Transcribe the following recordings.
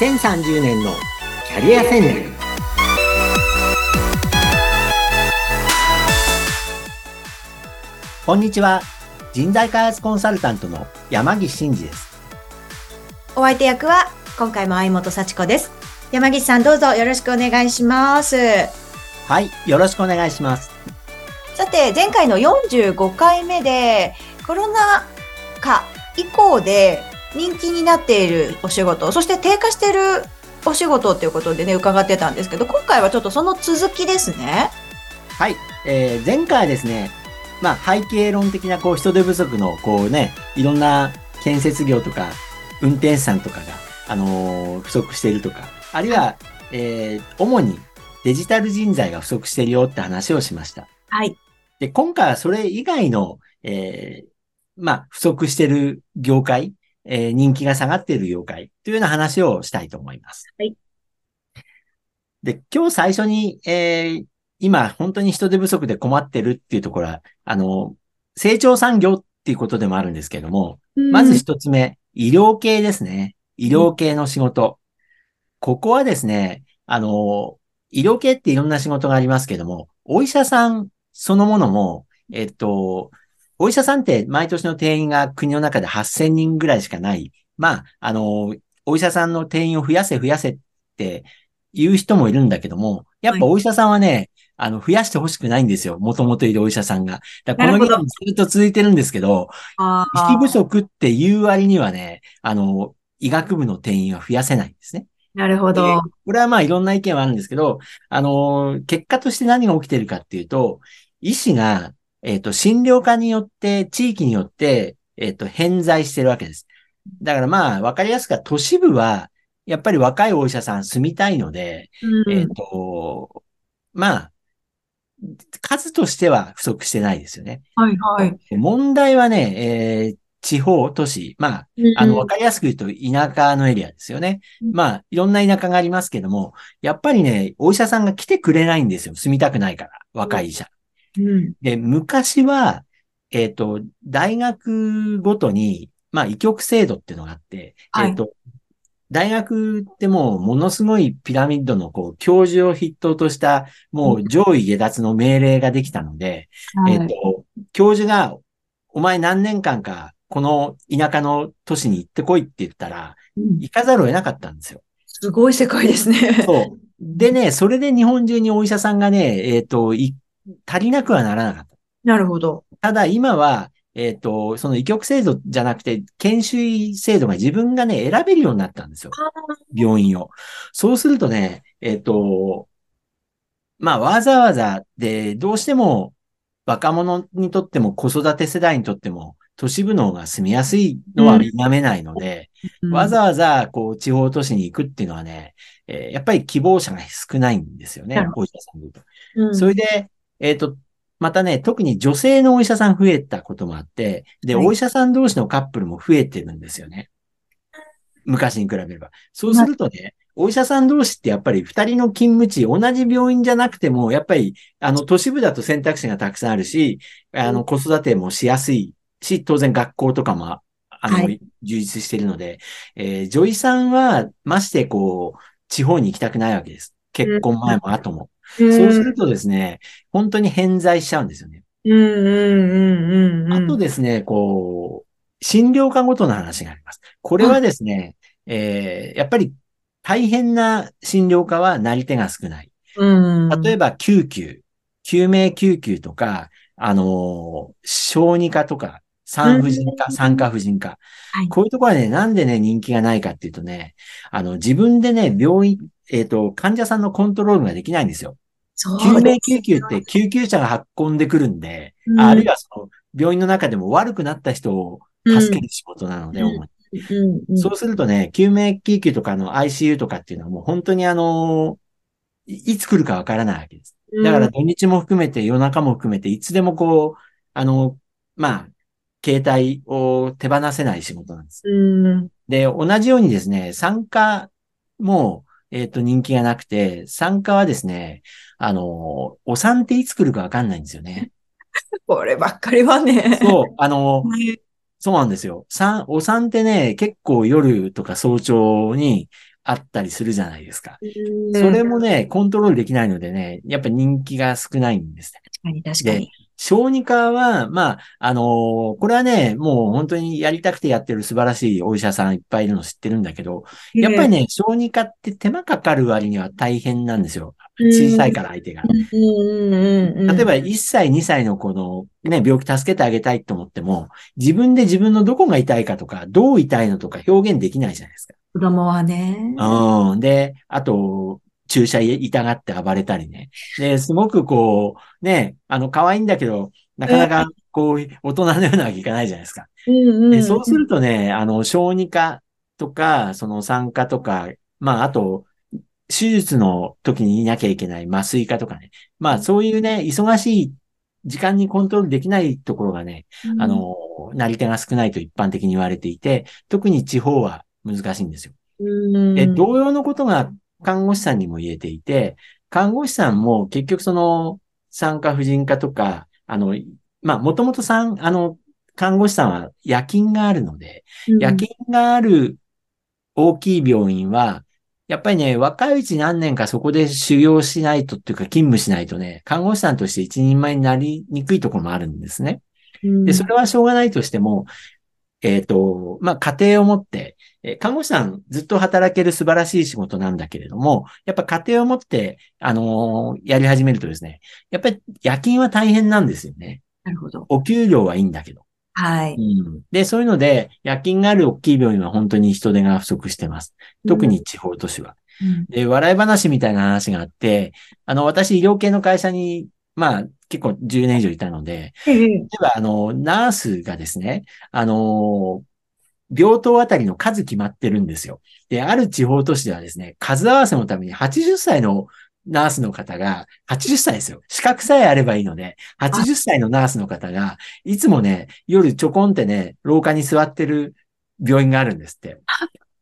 2030年のキャリア戦略こんにちは人材開発コンサルタントの山岸真嗣ですお相手役は今回も相本幸子です。山岸さんどうぞよろしくお願いします。はいよろしくお願いしますさて前回の45回目でコロナ禍以降で人気になっているお仕事、そして低下しているお仕事ということでね伺ってたんですけど、今回はちょっとその続きですね。はい、えー、前回はですねまあ背景論的なこう人手不足のこうねいろんな建設業とか運転手さんとかが、あのー不足しているとかあるいは、えー主にデジタル人材が不足しているよって話をしました。はい。で、今回はそれ以外の、えーまあ、不足している業界、えー人気が下がっている業界というような話をしたいと思います。はい。で、今日最初に、えー今本当に人手不足で困ってるっていうところは、あの、成長産業っていうことでもあるんですけども、まず一つ目、医療系ですね。医療系の仕事。ここはですね、あの、医療系っていろんな仕事がありますけども、お医者さんそのものも、えっと、お医者さんって毎年の定員が国の中で8000人ぐらいしかない。まあ、あの、お医者さんの定員を増やせ増やせって言う人もいるんだけども、やっぱお医者さんはね、あの、増やしてほしくないんですよ。もともといるお医者さんが。だからこの議論ずっと続いてるんですけど、あ医師不足っていう割にはね、あの、医学部の定員は増やせないんですね。なるほでど。これはまあいろんな意見はあるんですけど、あの、結果として何が起きてるかっていうと、医師が、えっ、と、診療科によって、地域によって、えっ、と、偏在してるわけです。だからまあ、わかりやすくは都市部は、やっぱり若いお医者さん住みたいので、うんえっ、と、まあ、数としては不足してないですよね。はいはい。問題はね、えー地方、都市、まあ、あの、わかりやすく言うと田舎のエリアですよね。うんまあ、いろんな田舎がありますけども、やっぱりね、お医者さんが来てくれないんですよ。住みたくないから、若い医者。うんで、昔は、えっ、と、大学ごとに、まあ、医局制度っていうのがあって、はいえっ、と、大学ってもうものすごいピラミッドのこう教授を筆頭としたもう上位下脱の命令ができたので、はいえっ、と、教授が、お前何年間か、この田舎の都市に行ってこいって言ったら、うん行かざるを得なかったんですよ。すごい世界ですね。そう。でね、それで日本中にお医者さんがね、えっ、と、い足りなくはならなかった。なるほど。ただ今は、えっ、と、その医局制度じゃなくて、研修医制度が自分がね、選べるようになったんですよ。病院を。そうするとね、えっ、と、まあ、わざわざで、どうしても若者にとっても子育て世代にとっても、都市部の方が住みやすいのは否めないので、わざわざ、こう、地方都市に行くっていうのはね、えーやっぱり希望者が少ないんですよねお医者さんで言うと。うんそれで、えっ、と、またね、特に女性のお医者さん増えたこともあって、で、はいお医者さん同士のカップルも増えてるんですよね。昔に比べれば。そうするとね、お医者さん同士ってやっぱり二人の勤務地、同じ病院じゃなくても、やっぱり、あの、都市部だと選択肢がたくさんあるし、あの、子育てもしやすいし、当然学校とかも、あの、はい充実しているので、えー女医さんは、ましてこう、地方に行きたくないわけです。結婚前も後も。うんそうするとですね、本当に偏在しちゃうんですよね。うんうんうん。あとですね、こう、診療科ごとの話があります。これはですね、えーやっぱり大変な診療科はなり手が少ない。うん、例えば救急、救命救急とか、あのー小児科とか、産婦人科、うん産科婦人科。はいこういうところはね、なんでね、人気がないかっていうとね、あの、自分でね、病院、えっ、と、患者さんのコントロールができないんですよ。救命そう。です救急って救急車が運んでくるんで、うん。あるいはその病院の中でも悪くなった人を助ける仕事なので、うん。うんうん。そうするとね、救命救急とかの ICU とかっていうのはもう本当にあのいいつ来るかわからないわけです。だから土日も含めて夜中も含めていつでもこう、あの、まあ、携帯を手放せない仕事なんです。うん、で、同じようにですね、参加も、えっ、と、人気がなくて、参加はですね、あの、お産っていつ来るかわかんないんですよね。こればっかりはね。そう、あの、はいそうなんですよ。産、お産ってね、結構夜とか早朝に、あったりするじゃないですか。それもね、コントロールできないのでね、やっぱ人気が少ないんですね。確かに、確かに。小児科は、まあ、あのーこれはね、もう本当にやりたくてやってる素晴らしいお医者さんいっぱいいるの知ってるんだけど、やっぱりね、小児科って手間かかる割には大変なんですよ。小さいから相手が。例例えば1歳、2歳の子のね、病気助けてあげたいと思っても、自分で自分のどこが痛いかとか、どう痛いのとか表現できないじゃないですか。子供はね。うん。で、あと、注射痛がって暴れたりね。で、すごくこう、ね、あの、可愛いんだけど、なかなか、こう、大人のようなわけいかないじゃないですか。うんでそうするとね、あの、小児科とか、その産科とか、まあ、あと、手術の時にいなきゃいけない麻酔科とかね。まあ、そういうね、忙しい時間にコントロールできないところがね、あ、の、なり手が少ないと一般的に言われていて、特に地方は難しいんですよ。うんで、同様のことが看護師さんにも言えていて、看護師さんも結局その産科婦人科とか、あの、まあ、もともとさん、あの、看護師さんは夜勤があるので、夜勤がある大きい病院は、やっぱりね、若いうち何年かそこで修行しないとっていうか勤務しないとね、看護師さんとして一人前になりにくいところもあるんですね。うんで、それはしょうがないとしても、えっ、と、まあ、家庭を持って、えー看護師さんずっと働ける素晴らしい仕事なんだけれども、やっぱ家庭を持って、あのーやり始めるとですね、やっぱり夜勤は大変なんですよね。なるほど。お給料はいいんだけど。はい。うん、で、そういうので、夜勤がある大きい病院は本当に人手が不足してます。特に地方都市は。うん。で、笑い話みたいな話があって、あの、私医療系の会社に、まあ、結構10年以上いたので、ええ例えば、あの、ナースがですね、あの、病棟あたりの数決まってるんですよ。で、ある地方都市ではですね、数合わせのために80歳のナースの方が、80歳ですよ。資格さえあればいいので、80歳のナースの方が、いつもね、夜ちょこんってね、廊下に座ってる病院があるんですって。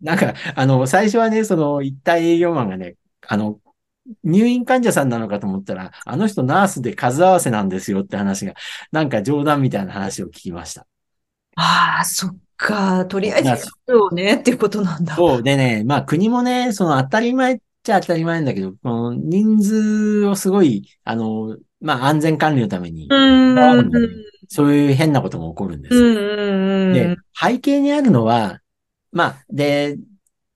なんか、あの、最初はね、その、一体営業マンがね、あの、入院患者さんなのかと思ったら、あの人ナースで数合わせなんですよって話が、なんか冗談みたいな話を聞きました。ああ、そっか。とりあえずまあそうねっていうことなんだ。そう。でね、まあ国もね、その当たり前っちゃ当たり前なんだけど、この人数をすごい、あの、まあ安全管理のために、そういう変なことも起こるんです。で、背景にあるのは、まあ、で、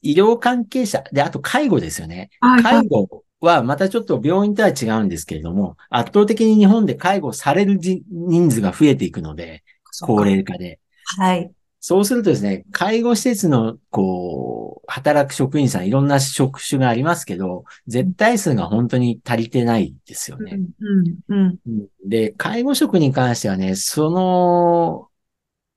医療関係者、で、あと介護ですよね。はい介護はまたちょっと病院とは違うんですけれども、圧倒的に日本で介護されるじ人数が増えていくので、高齢化で。はい。そうするとですね、介護施設の、こう、働く職員さん、いろんな職種がありますけど、絶対数が本当に足りてないですよね。うんうんうんで、介護職に関してはね、その、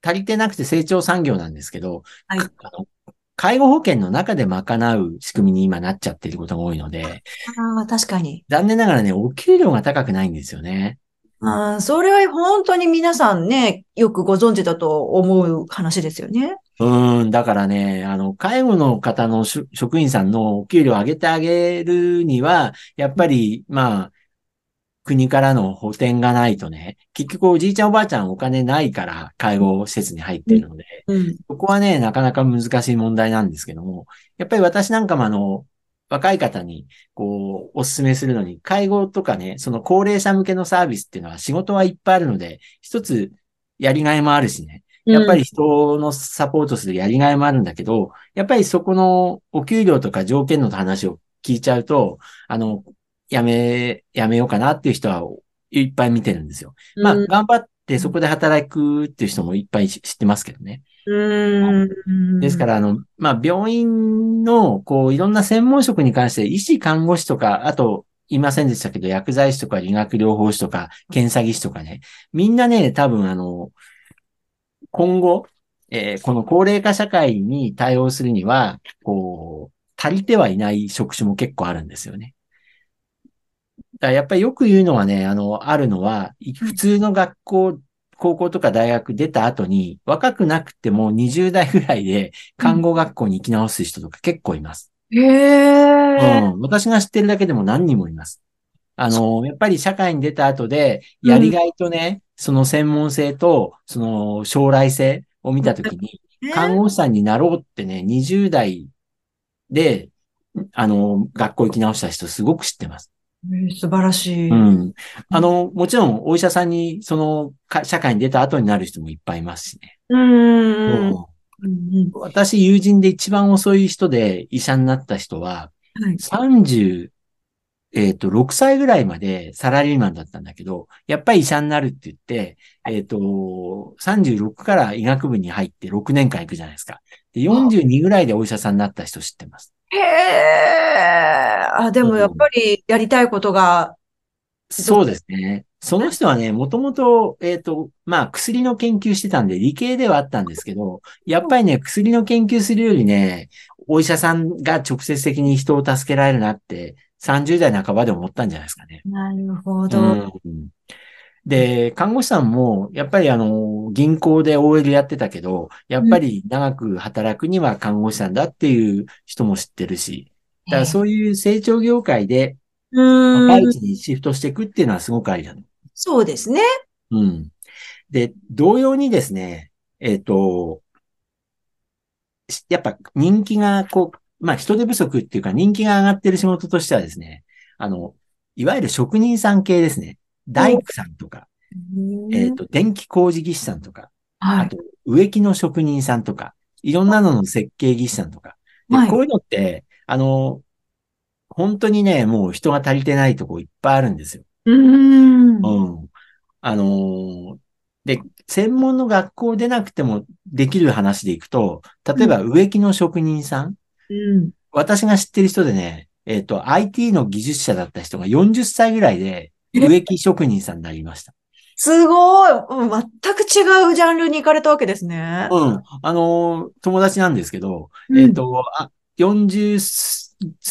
足りてなくて成長産業なんですけど、はいかあの介護保険の中で賄う仕組みに今なっちゃっていることが多いので、ああ、確かに。残念ながらね、お給料が高くないんですよね。ああ、それは本当に皆さんね、よくご存知だと思う話ですよね。うーん、だからね、あの、介護の方のし職員さんのお給料を上げてあげるには、やっぱり、まあ、国からの補填がないとね、結局おじいちゃんおばあちゃんお金ないから介護施設に入ってるので、うん。そこはね、なかなか難しい問題なんですけども、やっぱり私なんかもあの、若い方に、こう、お勧めするのに、介護とかね、その高齢者向けのサービスっていうのは仕事はいっぱいあるので、一つやりがいもあるしね、やっぱり人のサポートするやりがいもあるんだけど、やっぱりそこのお給料とか条件の話を聞いちゃうと、あの、やめ、やめようかなっていう人はいっぱい見てるんですよ。うん、まあ、頑張ってそこで働くっていう人もいっぱい知知ってますけどね。うん。ですから、あの、まあ、病院の、こう、いろんな専門職に関して、医師、看護師とか、あと、いませんでしたけど、薬剤師とか理学療法士とか、検査技師とかね、みんなね、多分あの、今後、えーこの高齢化社会に対応するには、こう、足りてはいない職種も結構あるんですよね。やっぱりよく言うのはね、あの、あるのは、い普通の学校、高校とか大学出た後に、若くなくても20代ぐらいで看護学校に行き直す人とか結構います。へえ。うん。私が知ってるだけでも何人もいます。あの、やっぱり社会に出た後で、やりがいとね、その専門性と、その将来性を見たときに、看護師さんになろうってね、20代で、あの、学校行き直した人すごく知ってます。えー素晴らしい。うん。あの、もちろんお医者さんに、その、か社会に出た後になる人もいっぱいいますしね。うーん。私、友人で一番遅い人で医者になった人は、はい。30、えっ、と、6歳ぐらいまでサラリーマンだったんだけど、やっぱり医者になるって言って、えっ、と、36から医学部に入って6年間行くじゃないですか。で、42ぐらいでお医者さんになった人知ってます。へえ。あ、でもやっぱりやりたいことが、そうですね。その人はね、もともと、えっ、と、まあ、薬の研究してたんで、理系ではあったんですけど、やっぱりね、薬の研究するよりね、お医者さんが直接的に人を助けられるなって、30代半ばで思ったんじゃないですかね。なるほうど。んで、看護師さんも、やっぱりあの、銀行で OL やってたけど、やっぱり長く働くには看護師さんだっていう人も知ってるし、だからそういう成長業界で。若いうちにシフトしていくっていうのはすごくありだね。そうですね。うん。で、同様にですね、えっ、と、しやっぱ人気がこう、まあ人手不足っていうか人気が上がってる仕事としてはですね、あの、いわゆる職人さん系ですね。大工さんとか、えっ、と、電気工事技師さんとか、はい。あと植木の職人さんとか、いろんなのの設計技師さんとか。ではいこういうのって、あの、本当にね、もう人が足りてないとこいっぱいあるんですよ。うーん。うん。あのーで、専門の学校でなくてもできる話でいくと、例えば植木の職人さん、うん。私が知ってる人でね、えっ、と、IT の技術者だった人が40歳ぐらいで植木職人さんになりました。すごい。うん全く違うジャンルに行かれたわけですね。うん。あのー友達なんですけど、うんえっ、と、あ、40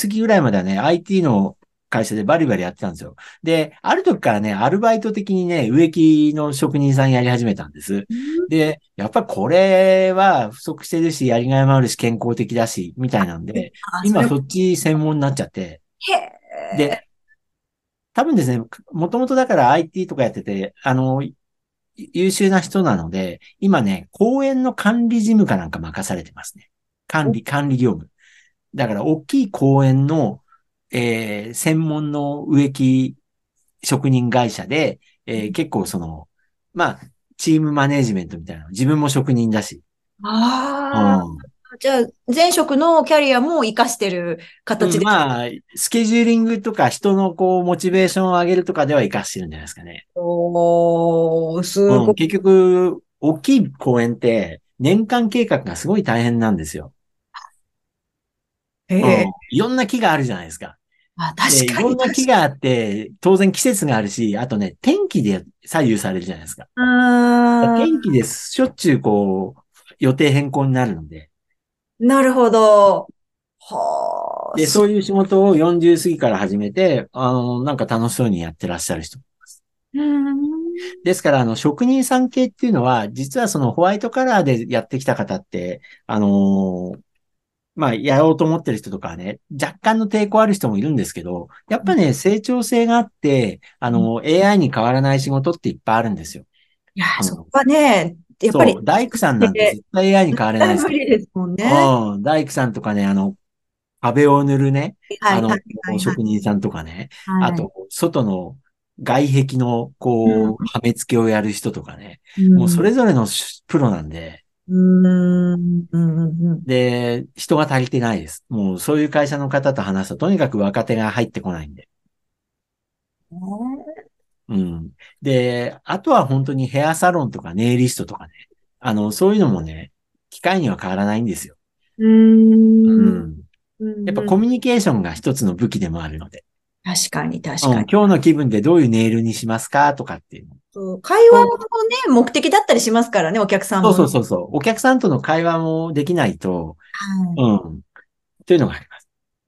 過ぎぐらいまではね、IT の会社でバリバリやってたんですよ。で、ある時からね、アルバイト的にね、植木の職人さんやり始めたんです。で、やっぱりこれは不足してるし、やりがいもあるし、健康的だし、みたいなんで、今そっち専門になっちゃって、れへーで、多分ですね、もともとだから IT とかやってて、あの、い優秀な人なので、今ね、公園の管理事務かなんか任されてますね。管理、管理業務。だから、大きい公園の、えー専門の植木職人会社で、えー結構その、まあ、チームマネージメントみたいなの、自分も職人だし。ああ、うんじゃあ、前職のキャリアも活かしてる形で。うんまあ、スケジューリングとか人のこう、モチベーションを上げるとかでは活かしてるんじゃないですかね。おー、すうん、ごい。結局、大きい公園って、年間計画がすごい大変なんですよ。うんへえ。いろんな木があるじゃないですか。あ、確かに。ろんな木があって、当然季節があるし、あとね、天気で左右されるじゃないですか。天気でしょっちゅうこう、予定変更になるので。なるほど。はあ。で、そういう仕事を40過ぎから始めて、あの、なんか楽しそうにやってらっしゃる人。うーん。ですから、あの、職人さん系っていうのは、実はそのホワイトカラーでやってきた方って、あのーまあ、やろうと思ってる人とかはね、若干の抵抗ある人もいるんですけど、やっぱね、成長性があって、あの、AI に変わらない仕事っていっぱいあるんですよ。いやう、んそこはね、やっぱりそう、大工さんなんて絶対 AI に変われないですよ。無理ですもんね。うん、大工さんとかね、あの、壁を塗るね、はい、あのはい、はい、職人さんとかね、はい。あと、外の外壁の、こう、うんはめ付けをやる人とかね、うん、もうそれぞれのプロなんで、うん。で、人が足りてないです。もうそういう会社の方と話すと、とにかく若手が入ってこないんで。うん。で、あとは本当にヘアサロンとかネイリストとかね。あの、そういうのもね、機械には変わらないんですよ。うんん。うんやっぱコミュニケーションが一つの武器でもあるので。確かに、確うんかに。今日の気分でどういうネイルにしますかとかっていうの。そう会話のね、目的だったりしますからね、お客さんも。そうそうそうそう。お客さんとの会話もできないと、はい。うん。というのがあります。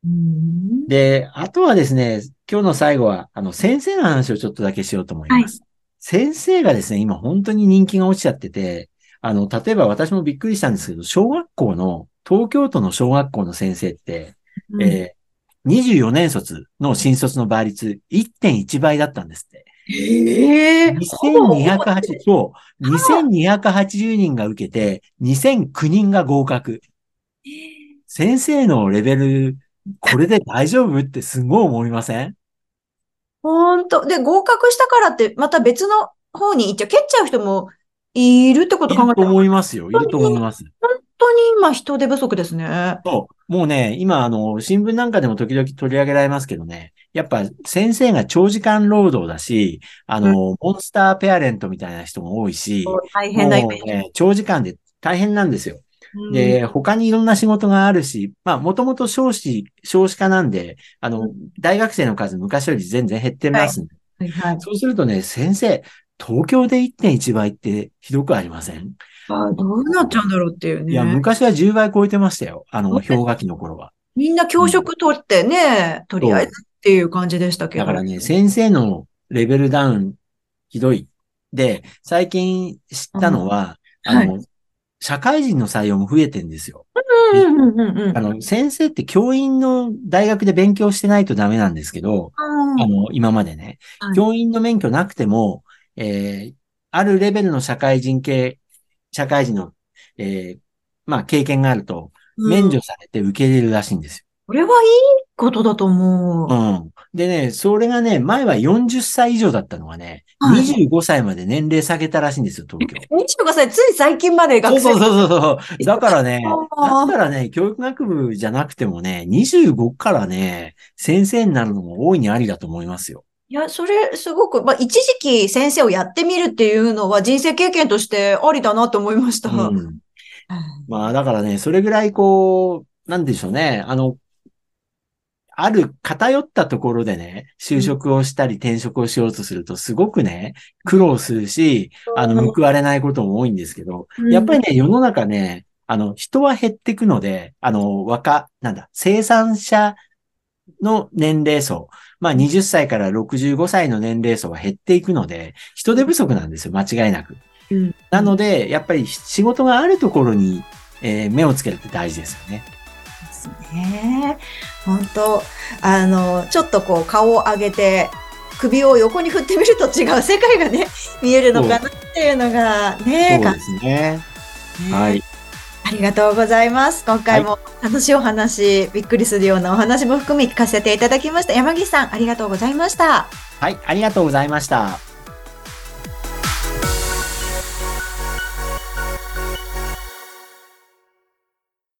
うん。で、あとはですね、今日の最後は、あの、先生の話をちょっとだけしようと思います。先生がですね、今本当に人気が落ちちゃってて、あの、例えば私もびっくりしたんですけど、小学校の、東京都の小学校の先生って、うん。えー24年卒の新卒の倍率1.1倍だったんですって。え。え2280、そう、2280人が受けて、2009人が合格。先生のレベル、これで大丈夫？ってすごい思いません？ほんと。で、合格したからって、また別の方に行っちゃう、蹴っちゃう人もいるってこと考えたら、いると思いますよ。いると思います。本当に今人手不足ですね。そう。もうね、今、あの、新聞なんかでも時々取り上げられますけどね、やっぱ先生が長時間労働だし、あの、モンスターペアレントみたいな人も多いし、大変なイメージ。ね、長時間で大変なんですよ。うんで、他にいろんな仕事があるし、まあ、もともと少子、少子化なんで、あの、う大学生の数昔より全然減ってますはいはい。そうするとね、先生、東京で1.1倍ってひどくありません？あどうなっちゃうんだろうっていうね。いや、昔は10倍超えてましたよ。あの、氷河期の頃は。みんな教職取ってね、とりあえずっていう感じでしたけど。だからね、先生のレベルダウン、ひどい。で、最近知ったのは、うんあの、社会人の採用も増えてんですよ。あの、先生って教員の大学で勉強してないとダメなんですけど、うん。あの、今までね、はい。教員の免許なくても、えー、あるレベルの社会人系、社会人の、えー、まあ、経験があると、免除されて受け入れるらしいんですこれはいいことだと思う。よ。うん。でね、それがね、前は40歳以上だったのがね、はい25歳まで年齢下げたらしいんですよ、東京。25歳、つい最近まで学生そうそうそうそう。だからね、だあーったらね、教育学部じゃなくてもね、25からね、先生になるのも大いにありだと思いますよ。いや、それ、すごく、まあ、一時期先生をやってみるっていうのは人生経験としてありだなと思いました。うん。まあ、だからね、それぐらいこう、なんでしょうね。あの、ある偏ったところでね、就職をしたり転職をしようとすると、すごくね、苦労するし、あの、報われないことも多いんですけど、うんやっぱりね、世の中ね、あの、人は減っていくので、あの、若、なんだ、生産者の年齢層、まあ20歳から65歳の年齢層は減っていくので、人手不足なんですよ、間違いなく。うんなので、やっぱり仕事があるところに、えー目をつけるって大事ですよね。ね。本当あの、ちょっとこう顔を上げて、首を横に振ってみると違う世界がね、見えるのかなっていうのがね、そうですね。感はい。ありがとうございます。今回も楽しいお話、びっくりするようなお話も含め聞かせていただきました。山岸さん、ありがとうございました。はい、ありがとうございました。